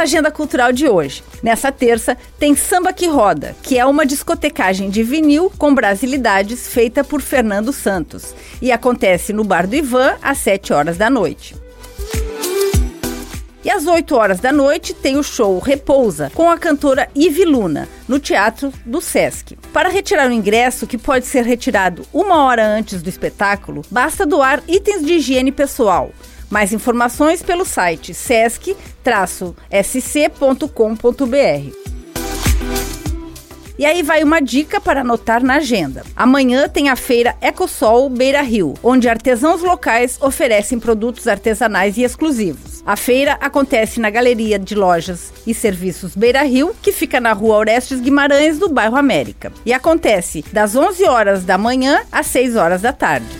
à agenda cultural de hoje. Nessa terça tem Samba que Roda, que é uma discotecagem de vinil com brasilidades feita por Fernando Santos e acontece no Bar do Ivan às 7 horas da noite. E às 8 horas da noite tem o show Repousa com a cantora Ivi Luna, no Teatro do Sesc. Para retirar o ingresso, que pode ser retirado uma hora antes do espetáculo, basta doar itens de higiene pessoal. Mais informações pelo site sesc-sc.com.br. E aí vai uma dica para anotar na agenda. Amanhã tem a feira Ecosol Beira Rio, onde artesãos locais oferecem produtos artesanais e exclusivos. A feira acontece na Galeria de Lojas e Serviços Beira Rio, que fica na rua Orestes Guimarães, do bairro América. E acontece das 11 horas da manhã às 6 horas da tarde.